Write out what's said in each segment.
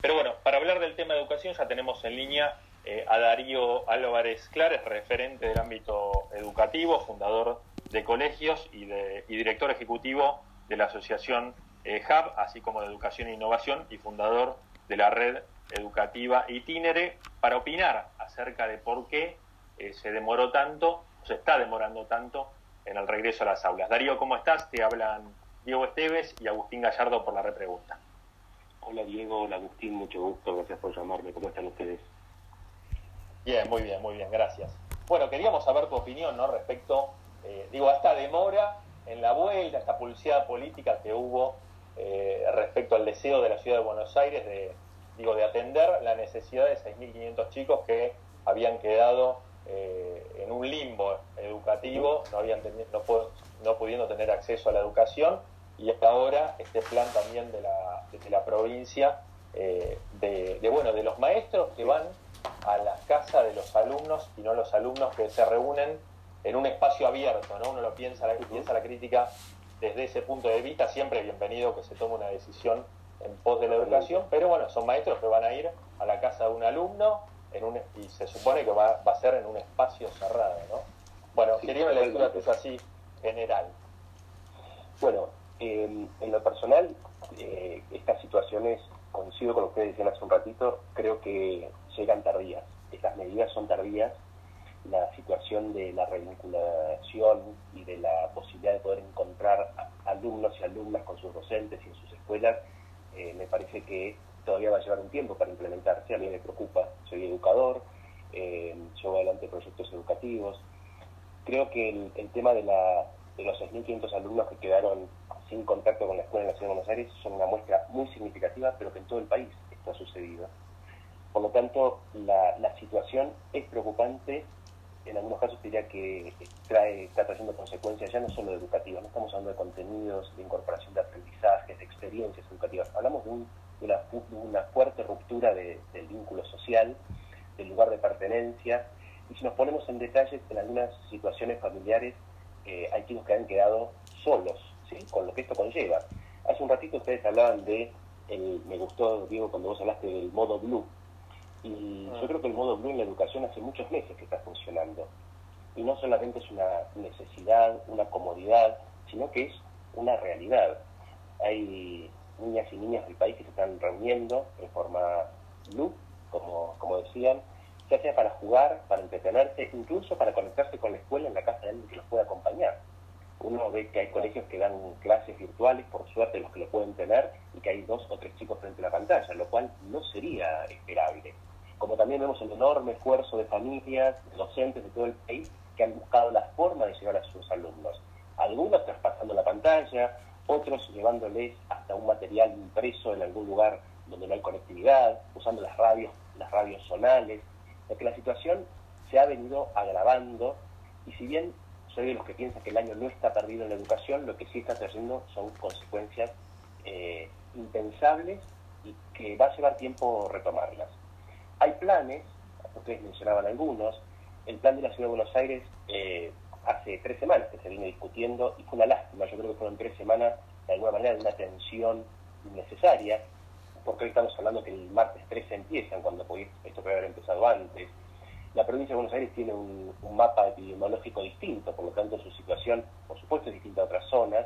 Pero bueno, para hablar del tema de educación ya tenemos en línea eh, a Darío Álvarez Clares, referente del ámbito educativo, fundador de colegios y, de, director ejecutivo de la asociación eh, así como de Educación e Innovación y fundador de la red educativa Itinere, para opinar acerca de por qué eh, se demoró tanto, se está demorando tanto en el regreso a las aulas. Darío, ¿cómo estás? Te hablan Diego Esteves y Agustín Gallardo por la repregunta. Hola Diego, hola Agustín, mucho gusto, gracias por llamarme. ¿Cómo están ustedes? Bien, muy bien, muy bien, gracias. Bueno, queríamos saber tu opinión, ¿no? Respecto, eh, digo, a esta demora en la vuelta, esta pulseada política que hubo eh, respecto al deseo de la ciudad de Buenos Aires de, digo, de atender la necesidad de 6.500 chicos que habían quedado eh, en un limbo educativo, no, habían no, no pudiendo tener acceso a la educación y ahora este plan también de la, de la provincia eh, de, bueno, de los maestros que van a la casa de los alumnos y no los alumnos que se reúnen en un espacio abierto, ¿no? Uno lo piensa, la, piensa la crítica desde ese punto de vista, siempre bienvenido que se tome una decisión en pos de la educación, pero bueno, son maestros que van a ir a la casa de un alumno en un, y se supone que va, va a ser en un espacio cerrado, ¿no? Bueno, quería una lectura es así general. Bueno, en lo personal, eh, estas situaciones, coincido con lo que decían hace un ratito, creo que llegan tardías. Estas medidas son tardías. La situación de la revinculación y de la posibilidad de poder encontrar alumnos y alumnas con sus docentes y en sus escuelas, eh, me parece que todavía va a llevar un tiempo para implementarse. A mí me preocupa. Soy educador, eh, llevo adelante proyectos educativos. Creo que el, tema de, la, de los 6.500 alumnos que quedaron sin contacto con la escuela en la Ciudad de Buenos Aires son una muestra muy significativa, pero que en todo el país esto ha sucedido. Por lo tanto, la, la situación es preocupante. En algunos casos diría que trae, está trayendo consecuencias ya no solo educativas, no estamos hablando de contenidos, de incorporación de aprendizajes, de experiencias educativas, hablamos de, una, fuerte ruptura del vínculo social, del lugar de pertenencia, y si nos ponemos en detalles, en algunas situaciones familiares eh, hay chicos que han quedado solos, con lo que esto conlleva. Hace un ratito ustedes hablaban de, me gustó, Diego, cuando vos hablaste del modo blue. Y ah. yo creo que el modo blue en la educación hace muchos meses que está funcionando. Y no solamente es una necesidad, una comodidad, sino que es una realidad. Hay niñas y niñas del país que se están reuniendo en forma blue, como, como decían, ya sea para jugar, para entretenerse, incluso para conectarse con la escuela en la casa de alguien que los pueda acompañar uno ve que hay colegios que dan clases virtuales, por suerte los que lo pueden tener, y que hay dos o tres chicos frente a la pantalla, lo cual no sería esperable. Como también vemos el enorme esfuerzo de familias, docentes de todo el país, que han buscado la forma de llegar a sus alumnos. Algunos traspasando la pantalla, otros llevándoles hasta un material impreso en algún lugar donde no hay conectividad, usando las radios, las radios zonales, porque la situación se ha venido agravando y si bien soy de los que piensan que el año no está perdido en la educación, lo que sí está trayendo son consecuencias eh, impensables y que va a llevar tiempo retomarlas. Hay planes, ustedes mencionaban algunos, el plan de la Ciudad de Buenos Aires eh, hace tres semanas que se viene discutiendo y fue una lástima, yo creo que fueron tres semanas de alguna manera de una tensión innecesaria, porque hoy estamos hablando que el martes 13 empiezan, cuando esto puede haber empezado antes, la provincia de Buenos Aires tiene un, mapa epidemiológico distinto, por lo tanto su situación, por supuesto, es distinta a otras zonas,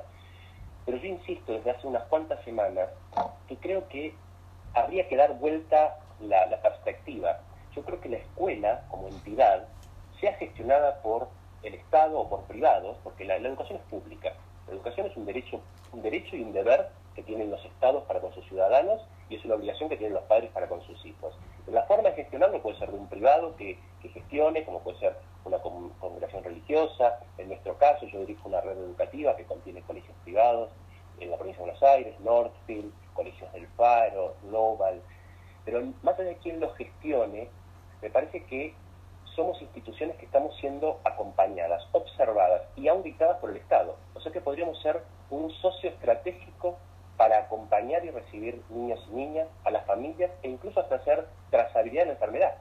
pero yo insisto desde hace unas cuantas semanas que creo que habría que dar vuelta la, perspectiva. Yo creo que la escuela como entidad sea gestionada por el Estado o por privados, porque la, educación es pública. La educación es un derecho, un derecho y un deber que tienen los estados para con sus ciudadanos y es una obligación que tienen los padres para con sus hijos. La forma de gestionarlo puede ser de un privado que, gestione, como puede ser una congregación religiosa. En nuestro caso, yo dirijo una red educativa que contiene colegios privados en la provincia de Buenos Aires, Northfield, colegios del Faro, Global. Pero más allá de quien lo gestione, me parece que somos instituciones que estamos siendo acompañadas, observadas y auditadas por el Estado. O sea que podríamos ser un socio estratégico para acompañar y recibir niños y niñas, a las familias e incluso hasta hacer trazabilidad en la enfermedad.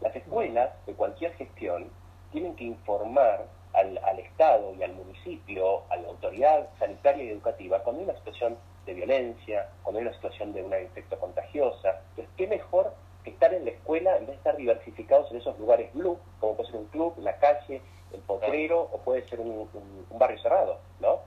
Las escuelas de cualquier gestión tienen que informar al, Estado y al municipio, a la autoridad sanitaria y educativa, cuando hay una situación de violencia, cuando hay una situación de una infecto contagiosa. Entonces, ¿qué mejor que estar en la escuela en vez de estar diversificados en esos lugares blue, como puede ser un club, la calle, el potrero, o puede ser un, barrio cerrado, ¿no?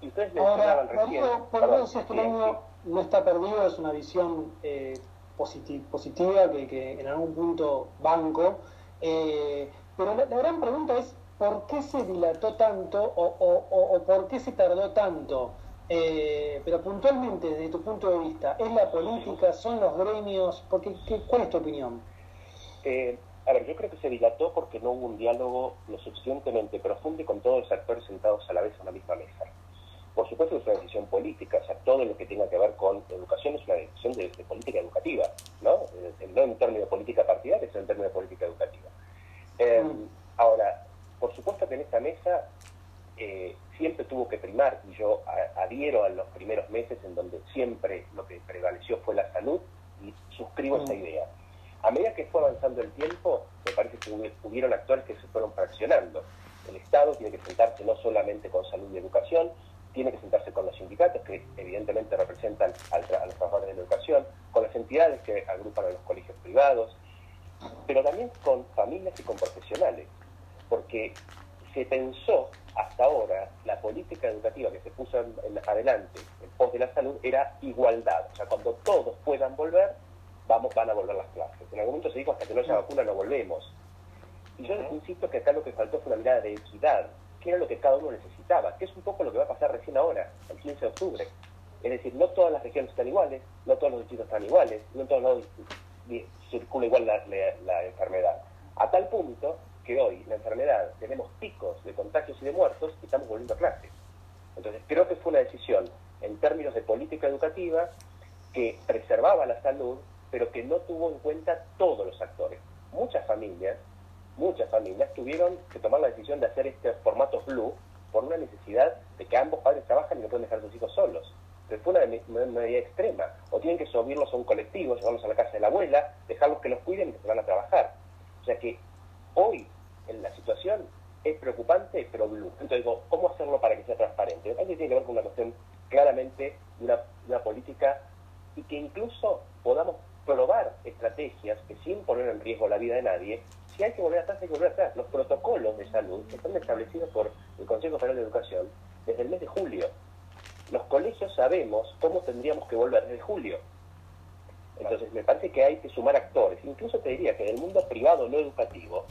Y ustedes mencionaban recién... Por eso que el año no está perdido, es una visión eh, positiva que, que, en algún punto banco, eh, pero la, gran pregunta es, ¿por qué se dilató tanto o, o, o por qué se tardó tanto? Eh, pero puntualmente, desde tu punto de vista, ¿es la política, son los gremios? Porque, ¿qué, ¿Cuál es tu opinión? Eh, a ver, yo creo que se dilató porque no hubo un diálogo lo suficientemente profundo con todos los actores sentados a la vez en la misma mesa. Por supuesto es una decisión política, o sea, todo lo que tenga que ver con educación es una decisión de, política educativa, ¿no? Eh, no en términos de política partidaria, sino en términos de política educativa. Mm. Ahora, por supuesto que en esta mesa eh, siempre tuvo que primar, y yo adhiero a los primeros meses en donde siempre lo que prevaleció fue la salud, y suscribo esa mm. idea. A medida que fue avanzando el tiempo, me parece que hubieron actores que se fueron fraccionando. El Estado tiene que sentarse no solamente con salud y educación, tiene que sentarse con los sindicatos, que evidentemente representan a los trabajadores de la educación, con las entidades que agrupan a los colegios privados, pero también con familias y con profesionales, porque se pensó hasta ahora la política educativa que se puso en, adelante en pos de la salud era igualdad. O sea, cuando todos puedan volver, vamos, van a volver las clases. En algún momento se dijo hasta que no haya vacuna no volvemos. Y yo insisto que acá lo que faltó fue una mirada de equidad, que era lo que cada uno necesitaba, que es un poco lo que va a pasar recién ahora, el 15 de Es decir, no todas las regiones están iguales, no todos los distritos están iguales, no todos circula igual la enfermedad. A tal punto que hoy la enfermedad tenemos picos de contagios y de muertos y estamos volviendo a clases. Entonces creo que fue una decisión en términos de política educativa que preservaba la salud, pero que no tuvo en cuenta todos los actores. Muchas familias, muchas familias tuvieron que tomar la decisión de hacer este formato blue por una necesidad de que ambos padres trabajan y no pueden dejar a sus hijos solos. Entonces una, medida extrema. O tienen que subirlos a un colectivo, llevarlos a la casa de la abuela, dejarlos que los cuiden y que se van a trabajar. O sea que hoy en la situación es preocupante, pero blue. Entonces digo, ¿cómo hacerlo para que sea transparente? Me tiene que ver con una cuestión claramente de una política y que incluso podamos probar estrategias que sin poner en riesgo la vida de nadie, si hay que volver atrás, hay que volver atrás. Los protocolos de salud están establecidos por el Consejo Federal de Educación desde el mes de julio. Los colegios sabemos cómo tendríamos que volver desde julio. Entonces me parece que hay que sumar actores. Incluso te diría que en el mundo privado no educativo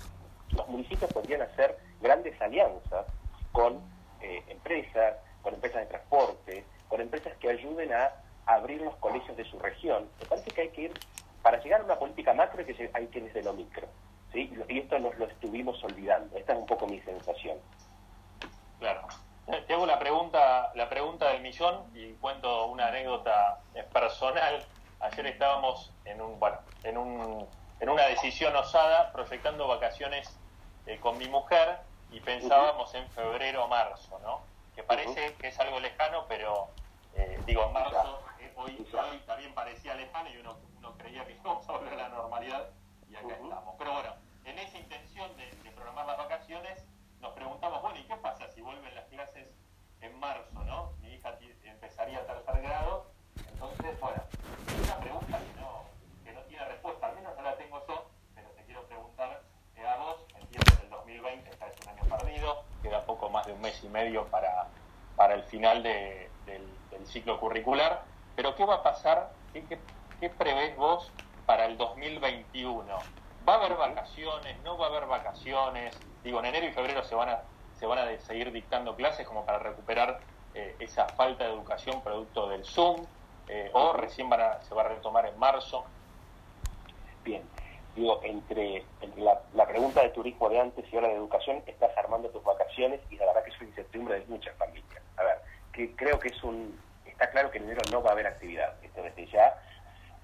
los municipios podrían hacer grandes alianzas con eh, empresas, con empresas de transporte, con empresas que ayuden a abrir los colegios de su región. Me parece que hay que ir, para llegar a una política macro hay que, hay que ir desde lo micro. ¿Sí? Y esto nos lo estuvimos olvidando. Esta es un poco mi sensación. Claro. Te hago la pregunta, la pregunta del millón y cuento una anécdota personal. Ayer estábamos en un, bueno, en un en una decisión osada proyectando vacaciones eh, con mi mujer y pensábamos en febrero o marzo, ¿no? Que parece que es algo lejano, pero eh, digo, marzo eh, hoy, también parecía lejano y uno, creía que íbamos a volver a la normalidad y acá estamos. Pero bueno, en esa intención de, de programar las vacaciones nos preguntamos, bueno, ¿y qué pasa si vuelven las clases en marzo, no? Mi hija empezaría a tercer grado, entonces, bueno, una pregunta que no, que no tiene respuesta, al menos no la tengo yo, pero te quiero preguntar eh, a vos, entiendo que el 2020 está es un año perdido, queda poco más de un mes y medio para, para el final de, del, ciclo curricular, pero ¿qué va a pasar? ¿Qué, qué, prevés vos para el 2021? ¿Va a haber vacaciones? ¿No va a haber vacaciones? Digo, en enero y febrero se van a, se van a seguir dictando clases como para recuperar eh, esa falta de educación producto del Zoom, eh, o recién van a, se va a retomar en marzo. Bien, digo, entre, la, pregunta de turismo de antes y ahora de educación, estás armando tus vacaciones y la verdad que es una incertidumbre de muchas familias. Que creo que es un, está claro que en enero no va a haber actividad, esto desde ya,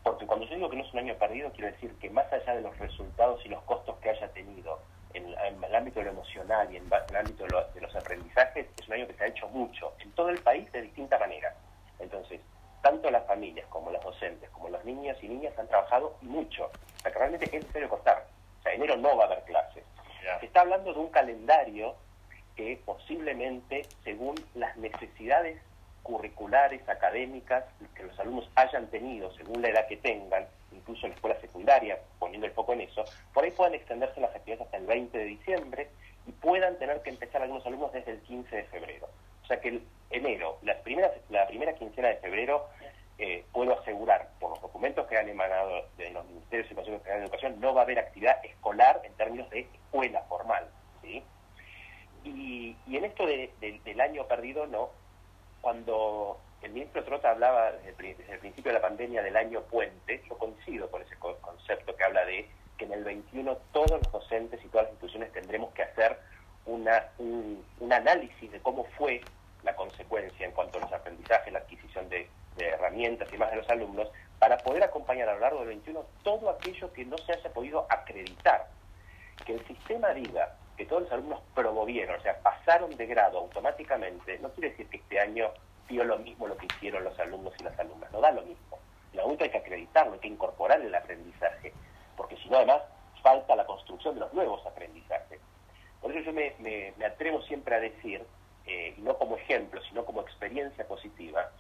porque cuando yo digo que no es un año perdido, quiero decir que más allá de los resultados y los costos que haya tenido en, el ámbito de lo emocional y en, el ámbito de los aprendizajes, es un año que se ha hecho mucho en todo el país de distinta manera. Entonces, tanto las familias como los docentes, como los niños y niñas han trabajado mucho. O sea, que realmente es necesario cortar. O sea, enero no va a haber clases. Se está hablando de un calendario que posiblemente, según las necesidades curriculares, académicas, que los alumnos hayan tenido según la edad que tengan, incluso en la escuela secundaria, poniendo el foco en eso, por ahí puedan extenderse las actividades hasta el 20 de diciembre y puedan tener que empezar algunos alumnos desde el 15 de febrero. O sea que el enero, la primera, la primera quincena de febrero, eh, puedo asegurar por los documentos que han emanado de los Ministerios de Educación, no va a haber actividad escolar en términos de escuela formal. ¿sí? Y, en esto del año perdido, no. Cuando el ministro Trota hablaba desde, el principio de la pandemia del año puente, yo coincido con ese concepto que habla de que en el 21 todos los docentes y todas las instituciones tendremos que hacer una, un, análisis de cómo fue la consecuencia en cuanto a los aprendizajes, la adquisición de herramientas y más de los alumnos, para poder acompañar a lo largo del 21 todo aquello que no se haya podido acreditar. Que el sistema diga que todos los alumnos promovieron, o sea, pasaron de grado automáticamente, no quiere decir que este año dio lo mismo lo que hicieron los alumnos y las alumnas, no da lo mismo. Lo único hay que acreditarlo, hay que incorporar el aprendizaje, porque si no, además, falta la construcción de los nuevos aprendizajes. Por eso yo me, atrevo siempre a decir, eh, no como ejemplo, sino como experiencia positiva,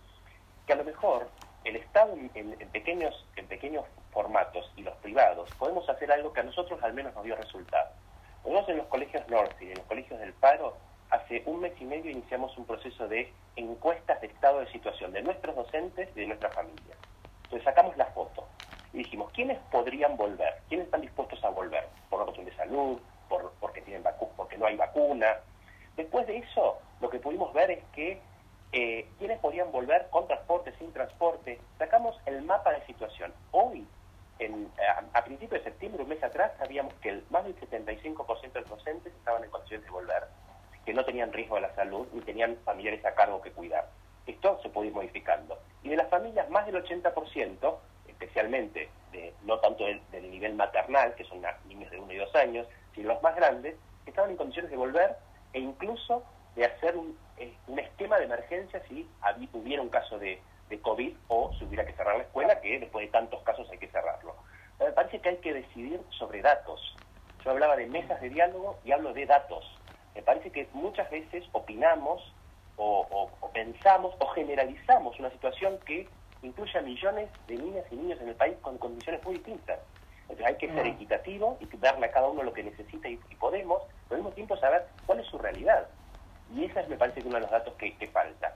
que a lo mejor el Estado en, pequeños, en pequeños formatos y los privados podemos hacer algo que a nosotros al menos nos dio resultado. Nosotros en los colegios norte y en los colegios del paro, hace un mes y medio iniciamos un proceso de encuestas de estado de situación de nuestros docentes y de nuestra familia. Entonces sacamos la foto y dijimos, ¿quiénes podrían volver? ¿Quiénes están dispuestos a volver? Por una cuestión de salud, por, porque, tienen porque no hay vacuna. Después de eso, lo que pudimos ver es que eh, quiénes podían volver con transporte, sin transporte. Sacamos el mapa de situación. Hoy, a, principios de septiembre, un mes atrás, sabíamos que más del 75% de los docentes estaban en condiciones de volver, que no tenían riesgo de la salud ni tenían familiares a cargo que cuidar. Esto se puede ir modificando. Y de las familias, más del 80%, especialmente de, no tanto del, nivel maternal, que son niños de uno y dos años, sino los más grandes, estaban en condiciones de volver e incluso de hacer un, eh, un esquema de emergencia si hubiera un caso de, de COVID o si hubiera que cerrar la escuela, que después de tantos casos hay que cerrarlo. me parece que hay que decidir sobre datos. Yo hablaba de mesas de diálogo y hablo de datos. Me parece que muchas veces opinamos o, pensamos o generalizamos una situación que incluye a millones de niñas y niños en el país con condiciones muy distintas. Entonces hay que ser mm. equitativo y darle a cada uno lo que necesita y, y podemos, pero al mismo tiempo saber cuál es su realidad. Y ese es, me parece, que uno de los datos que, falta.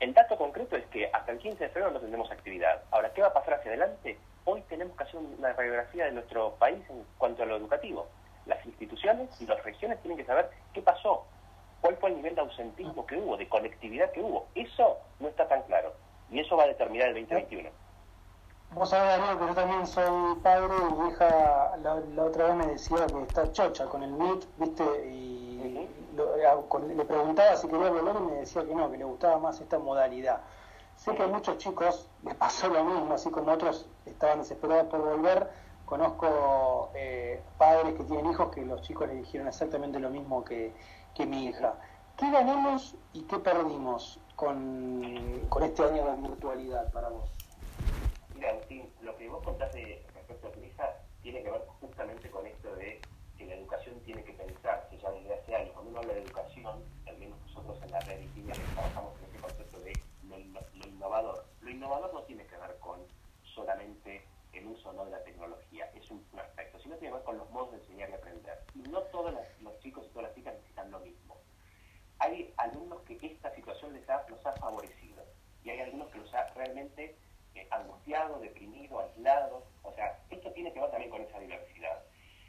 El dato concreto es que hasta el 15 de febrero no tendremos actividad. Ahora, ¿qué va a pasar hacia adelante? Hoy tenemos que hacer una radiografía de nuestro país en cuanto a lo educativo. Las instituciones y las regiones tienen que saber qué pasó, cuál fue el nivel de ausentismo que hubo, de conectividad que hubo. Eso no está tan claro. Y eso va a determinar el 2021. Vos sabés, Daniel, que yo también soy padre y mi hija la, otra vez me decía que está chocha con el MIT, ¿viste? Y le preguntaba si quería volver y me decía que no, que le gustaba más esta modalidad. Sé que a muchos chicos les pasó lo mismo, así como otros estaban desesperados por volver. Conozco eh, padres que tienen hijos que los chicos le dijeron exactamente lo mismo que, mi hija. ¿Qué ganamos y qué perdimos con, este año de virtualidad para vos? Mira, Agustín, lo que vos contaste respecto a tu hija tiene que ver justamente con esto de que la educación tiene que pensarse ya desde hace habla de educación, menos nosotros en la red y trabajamos en este concepto de lo, innovador. Lo innovador no tiene que ver con solamente el uso no de la tecnología, es un, aspecto, sino tiene que ver con los modos de enseñar y aprender. Y no todos los, chicos y todas las chicas necesitan lo mismo. Hay alumnos que esta situación les ha, los ha favorecido y hay algunos que los ha realmente eh, angustiado, deprimido, aislado. O sea, esto tiene que ver también con esa diversidad.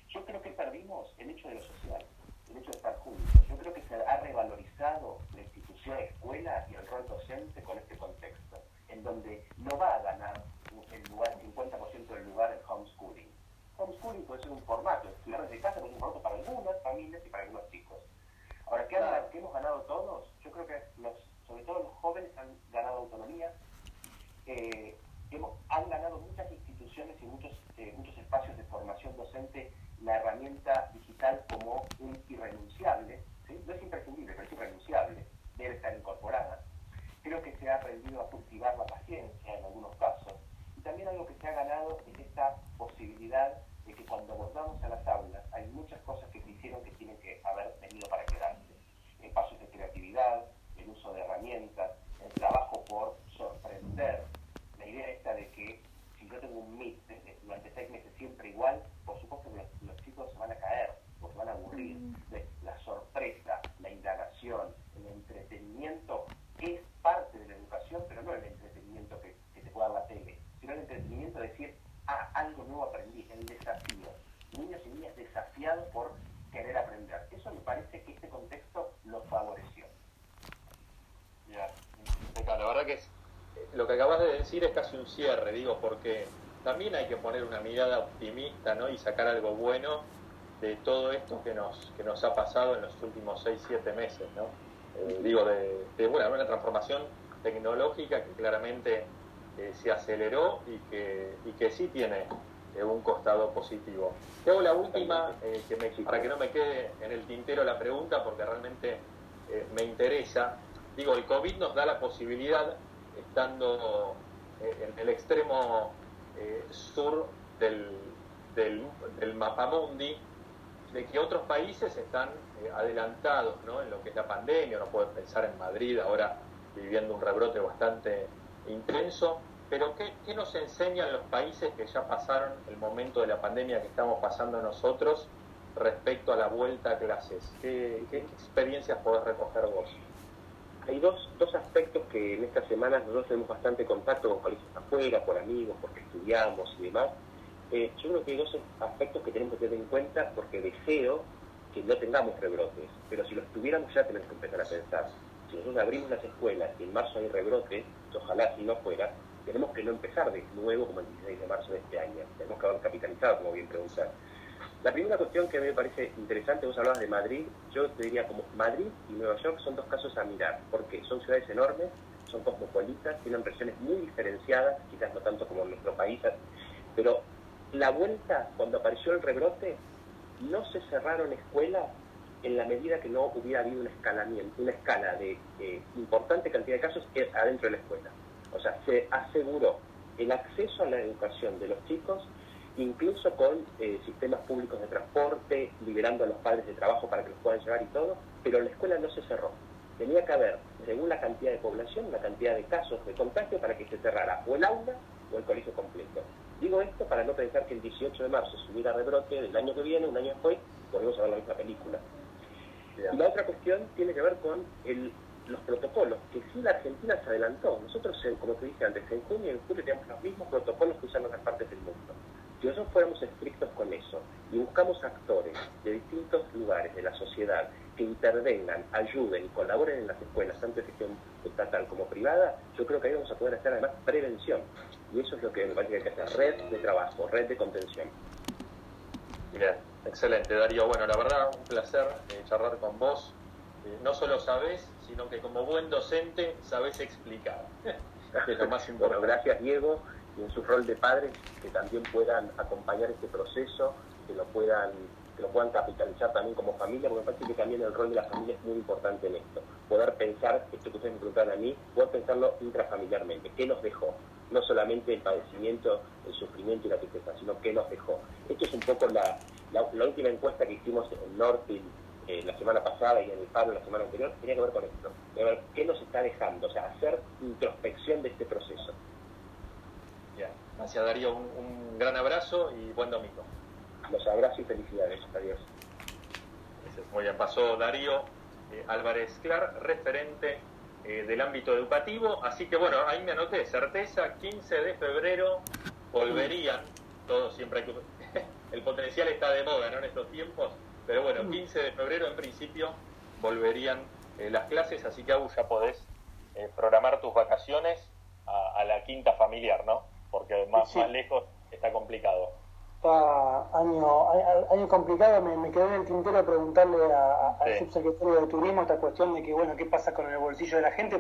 Yo creo que perdimos el hecho de lo social, el hecho de estar juntos. Yo creo que se ha revalorizado la institución escuela y el rol docente con este contexto, en donde no va a ganar el lugar, 50% del lugar el homeschooling. Homeschooling puede ser un formato, estudiar desde casa es un formato para algunas familias y para algunos chicos. Ahora, ¿qué, hemos ganado todos? Yo creo que los, sobre todo los jóvenes han ganado autonomía, eh, han ganado muchas instituciones y muchos, eh, muchos espacios de formación docente la herramienta digital como un irrenunciable, no es imprescindible, pero es irrenunciable, debe estar incorporada. Creo que se ha aprendido a cultivar la paciencia en algunos casos y también algo que se ha ganado es esta posibilidad de que cuando volvamos a las aulas hay muchas cosas que se hicieron que tienen que haber venido para quedarse. Espacios de creatividad, el uso de herramientas, el trabajo siempre igual, por supuesto que los, chicos se van a caer, o se van a aburrir. Mm. La sorpresa, la indagación, el entretenimiento es parte de la educación, pero no el entretenimiento que, te pueda dar la tele, sino el entretenimiento de decir, ah, algo nuevo aprendí, el desafío. Niños y niñas desafiados por querer aprender. Eso me parece que este contexto lo favoreció. Ya, la verdad que lo que es casi un cierre, digo, porque también hay que poner una mirada optimista ¿no? y sacar algo bueno de todo esto que nos, que nos ha pasado en los últimos 6, 7 meses. ¿no? Eh, digo, de, de bueno, una transformación tecnológica que claramente eh, se aceleró y que, y que sí tiene eh, un costado positivo. Te hago la última, que me, para que no me quede en el tintero la pregunta, porque realmente me interesa. Digo, el COVID nos da la posibilidad, estando en el extremo sur del, del, del mapamundi, de que otros países están eh, adelantados ¿no? en lo que es la pandemia, uno puede pensar en Madrid ahora viviendo un rebrote bastante intenso, pero ¿qué, ¿qué, nos enseñan los países que ya pasaron el momento de la pandemia que estamos pasando nosotros respecto a la vuelta a clases? ¿Qué, qué experiencias podés recoger vos? Hay dos, dos aspectos que en estas semanas nosotros tenemos bastante contacto con países afuera, por amigos, porque estudiamos y demás, eh, yo creo que hay dos aspectos que tenemos que tener en cuenta porque deseo que no tengamos rebrotes, pero si los tuviéramos ya tenemos que empezar a pensar. Si nosotros abrimos las escuelas y en marzo hay rebrotes, ojalá si no fuera, tenemos que no empezar de nuevo como el 16 de marzo de este año. Tenemos que haber capitalizado, como bien preguntar. La primera cuestión que me parece interesante, vos hablabas de Madrid, yo te diría como Madrid y Nueva York son dos casos a mirar, porque son ciudades enormes, son cosmopolitas, tienen regiones muy diferenciadas, quizás no tanto como en nuestro país, pero la vuelta, cuando apareció el rebrote, no se cerraron escuelas en la medida que no hubiera habido un escalamiento, una escala de importante cantidad de casos adentro de la escuela. O sea, se aseguró el acceso a la educación de los chicos, incluso con eh, sistemas públicos de transporte, liberando a los padres de trabajo para que los puedan llevar y todo, pero la escuela no se cerró. Tenía que haber, según la cantidad de población, la cantidad de casos de contagio para que se cerrara o el aula o el colegio completo. Digo esto para no pensar que el 18 de marzo se hubiera rebrote del año que viene, un año después, volvemos a ver la misma película. La otra cuestión tiene que ver con los protocolos, que sí la Argentina se adelantó. Nosotros, como te dije antes, en junio y en julio tenemos los mismos protocolos que usan otras partes del mundo. Si nosotros fuéramos estrictos con eso y buscamos actores de distintos lugares de la sociedad que intervengan, ayuden y colaboren en las escuelas, tanto de gestión estatal como privada, yo creo que ahí vamos a poder hacer además prevención. Y eso es lo que me parece que hay que hacer, red de trabajo, red de contención. Bien, excelente Darío. Bueno, la verdad, un placer eh, charlar con vos. Eh, no solo sabés, sino que como buen docente sabés explicar. es lo más importante. Bueno, gracias Diego y en su rol de padres que también puedan acompañar este proceso, que lo puedan que lo puedan capitalizar también como familia, porque me parece que también el rol de la familia es muy importante en esto. Poder pensar, esto que ustedes me preguntan a mí, poder pensarlo intrafamiliarmente. ¿Qué nos dejó? No solamente el padecimiento, el sufrimiento y la tristeza, sino qué nos dejó. Esto es un poco la, última encuesta que hicimos en Norfield eh, la semana pasada y en el paro la semana anterior, tenía que ver con esto. Qué nos está dejando, o sea, hacer introspección de este proceso. Gracias Darío, un gran abrazo y buen domingo. Los abrazos y felicidades. Adiós. Muy bien, pasó Darío eh, Álvarez Clar, referente eh, del ámbito educativo. Así que bueno, ahí me anoté, certeza, 15 de febrero volverían, todo siempre hay que... el potencial está de moda ¿no? en estos tiempos, pero bueno, 15 de febrero en principio volverían eh, las clases, así que aún ya podés programar tus vacaciones a, la quinta familiar, ¿no? Porque más, más lejos está complicado. Está año, año complicado, me, me quedé en el tintero preguntarle al subsecretario de Turismo esta cuestión de que, bueno, qué pasa con el bolsillo de la gente,